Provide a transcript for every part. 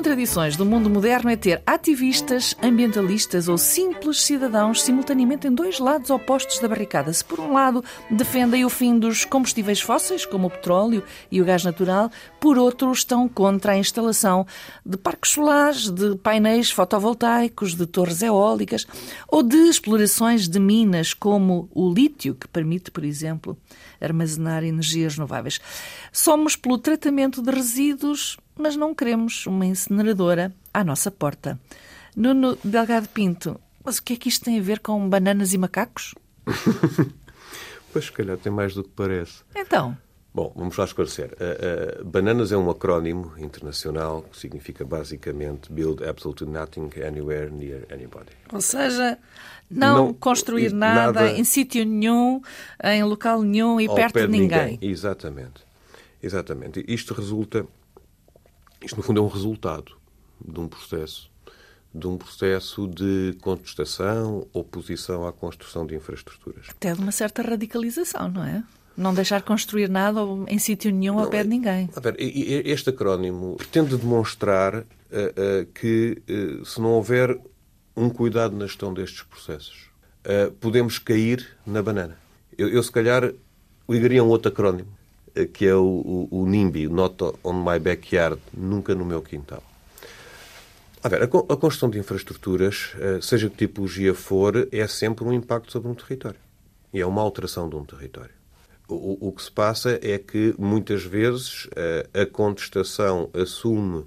Contradições do mundo moderno é ter ativistas, ambientalistas ou simples cidadãos simultaneamente em dois lados opostos da barricada. Se, por um lado, defendem o fim dos combustíveis fósseis, como o petróleo e o gás natural, por outro, estão contra a instalação de parques solares, de painéis fotovoltaicos, de torres eólicas ou de explorações de minas, como o lítio, que permite, por exemplo, armazenar energias renováveis. Somos pelo tratamento de resíduos mas não queremos uma incineradora à nossa porta. Nuno Delgado Pinto, mas o que é que isto tem a ver com bananas e macacos? pois, se calhar tem mais do que parece. Então. Bom, vamos lá esclarecer. Uh, uh, bananas é um acrónimo internacional que significa basicamente Build Absolutely Nothing Anywhere Near Anybody. Ou seja, não, não construir nada, nada, em sítio nenhum, em local nenhum e perto de ninguém. ninguém. Exatamente. Exatamente. Isto resulta isto, no fundo, é um resultado de um processo, de um processo de contestação, oposição à construção de infraestruturas. Até de uma certa radicalização, não é? Não deixar construir nada em sítio nenhum não, ao pé de ninguém. A ver, este acrónimo pretende demonstrar uh, uh, que uh, se não houver um cuidado na gestão destes processos, podemos cair na banana. Eu, eu, se calhar, ligaria um outro acrónimo, que é o, o, o NIMBY, Not on My Backyard, Nunca no Meu Quintal. A, ver, a, a construção de infraestruturas, eh, seja que tipologia for, é sempre um impacto sobre um território. E é uma alteração de um território. O, o que se passa é que, muitas vezes, eh, a contestação assume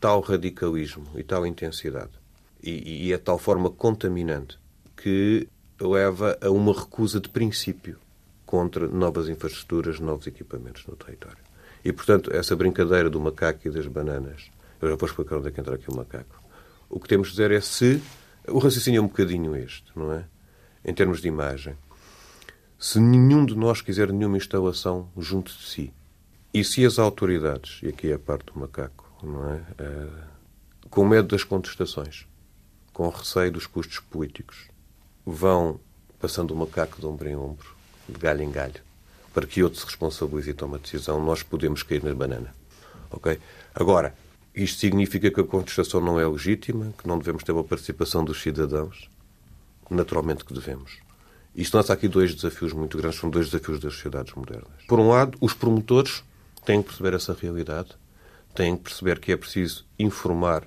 tal radicalismo e tal intensidade e, e é tal forma contaminante que leva a uma recusa de princípio contra novas infraestruturas, novos equipamentos no território. E, portanto, essa brincadeira do macaco e das bananas, eu já vou explicar onde é que entra aqui o macaco. O que temos de dizer é se. O raciocínio é um bocadinho este, não é? Em termos de imagem. Se nenhum de nós quiser nenhuma instalação junto de si, e se as autoridades, e aqui é a parte do macaco, não é? é com medo das contestações, com receio dos custos políticos, vão passando o macaco de ombro em ombro de galho em galho, para que outro se responsabilize e tome a decisão, nós podemos cair na banana. Ok? Agora, isto significa que a contestação não é legítima, que não devemos ter uma participação dos cidadãos? Naturalmente que devemos. Isto lança aqui dois desafios muito grandes, são dois desafios das sociedades modernas. Por um lado, os promotores têm que perceber essa realidade, têm que perceber que é preciso informar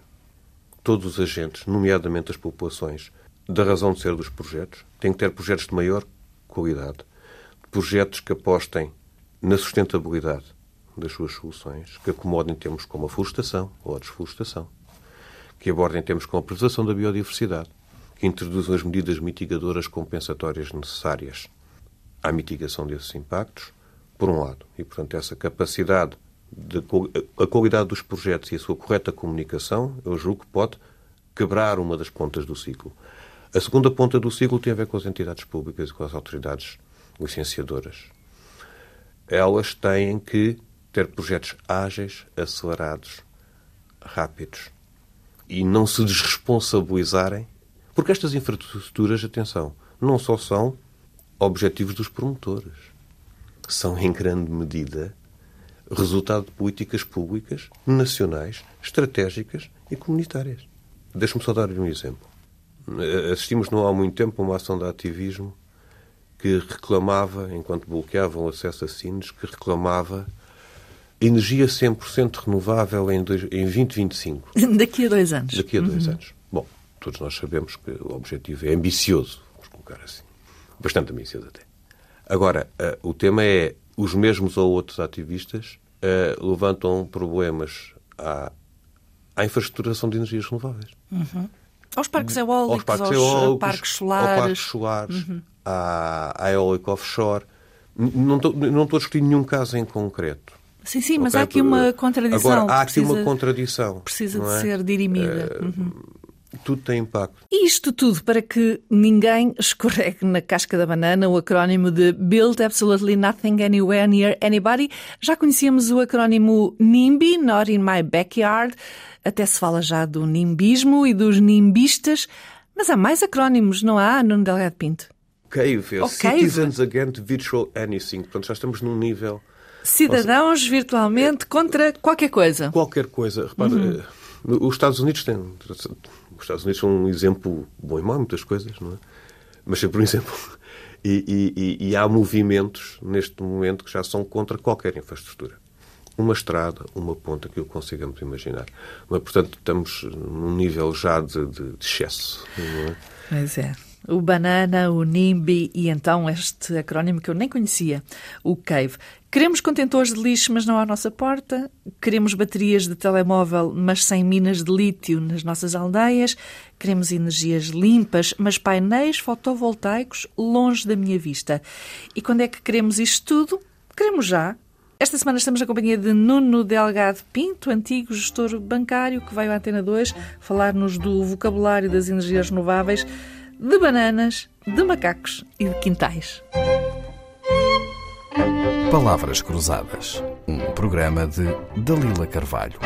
todos os agentes, nomeadamente as populações, da razão de ser dos projetos, têm que ter projetos de maior qualidade, projetos que apostem na sustentabilidade das suas soluções, que acomodem temas como a florestação ou a desflorestação, que abordem temas como a preservação da biodiversidade, que introduzam as medidas mitigadoras compensatórias necessárias à mitigação desses impactos, por um lado. E, portanto, essa capacidade, de, a qualidade dos projetos e a sua correta comunicação, eu julgo que pode quebrar uma das pontas do ciclo. A segunda ponta do ciclo tem a ver com as entidades públicas e com as autoridades licenciadoras. Elas têm que ter projetos ágeis, acelerados, rápidos e não se desresponsabilizarem, porque estas infraestruturas, atenção, não só são objetivos dos promotores, são em grande medida resultado de políticas públicas nacionais, estratégicas e comunitárias. Deixe-me só dar-lhe um exemplo. Assistimos não há muito tempo a uma ação de ativismo que reclamava, enquanto bloqueavam o acesso a sinos, que reclamava energia 100% renovável em, dois, em 2025. Daqui a dois anos. Daqui a dois uhum. anos. Bom, todos nós sabemos que o objetivo é ambicioso, vamos colocar assim. Bastante ambicioso até. Agora, uh, o tema é os mesmos ou outros ativistas uh, levantam problemas à, à infraestruturação de energias renováveis. Uhum. Aos parques eólicos, aos parques, aos eólicos, parques solares. Aos parques solares. Uhum à, à eólica offshore. Não estou, não estou a discutir nenhum caso em concreto. Sim, sim, mas okay? há aqui uma contradição. Agora, há aqui precisa, uma contradição. Precisa de é? ser dirimida. Uh, uhum. Tudo tem impacto. Isto tudo para que ninguém escorregue na casca da banana, o acrónimo de Build Absolutely Nothing Anywhere Near Anybody. Já conhecíamos o acrónimo NIMBY, Not in My Backyard. Até se fala já do nimbismo e dos nimbistas. Mas há mais acrónimos, não há, Nuno Delgado Pinto? CAVE, é Oh, Citizens. Against Virtual Anything. Portanto, já estamos num nível... Cidadãos virtualmente contra qualquer coisa. Qualquer coisa. Repara, Uhum. eh, os Estados Unidos têm... Os Estados Unidos são um exemplo bom e mau muitas coisas, não é? Mas sempre um exemplo. E, e- e- há movimentos, neste momento, que já são contra qualquer infraestrutura. Uma estrada, uma ponta, que consigamos imaginar. Mas, portanto, estamos num nível já de, de- de excesso. Não é? Pois é. O Banana, o NIMBY e então este acrónimo que eu nem conhecia, o CAVE. Queremos contentores de lixo, mas não à nossa porta. Queremos baterias de telemóvel, mas sem minas de lítio nas nossas aldeias. Queremos energias limpas, mas painéis fotovoltaicos longe da minha vista. E quando é que queremos isto tudo? Queremos já. Esta semana estamos na companhia de Nuno Delgado Pinto, antigo gestor bancário, que veio à Antena 2 falar-nos do vocabulário das energias renováveis, de bananas, de macacos e de quintais. Palavras Cruzadas, um programa de Dalila Carvalho.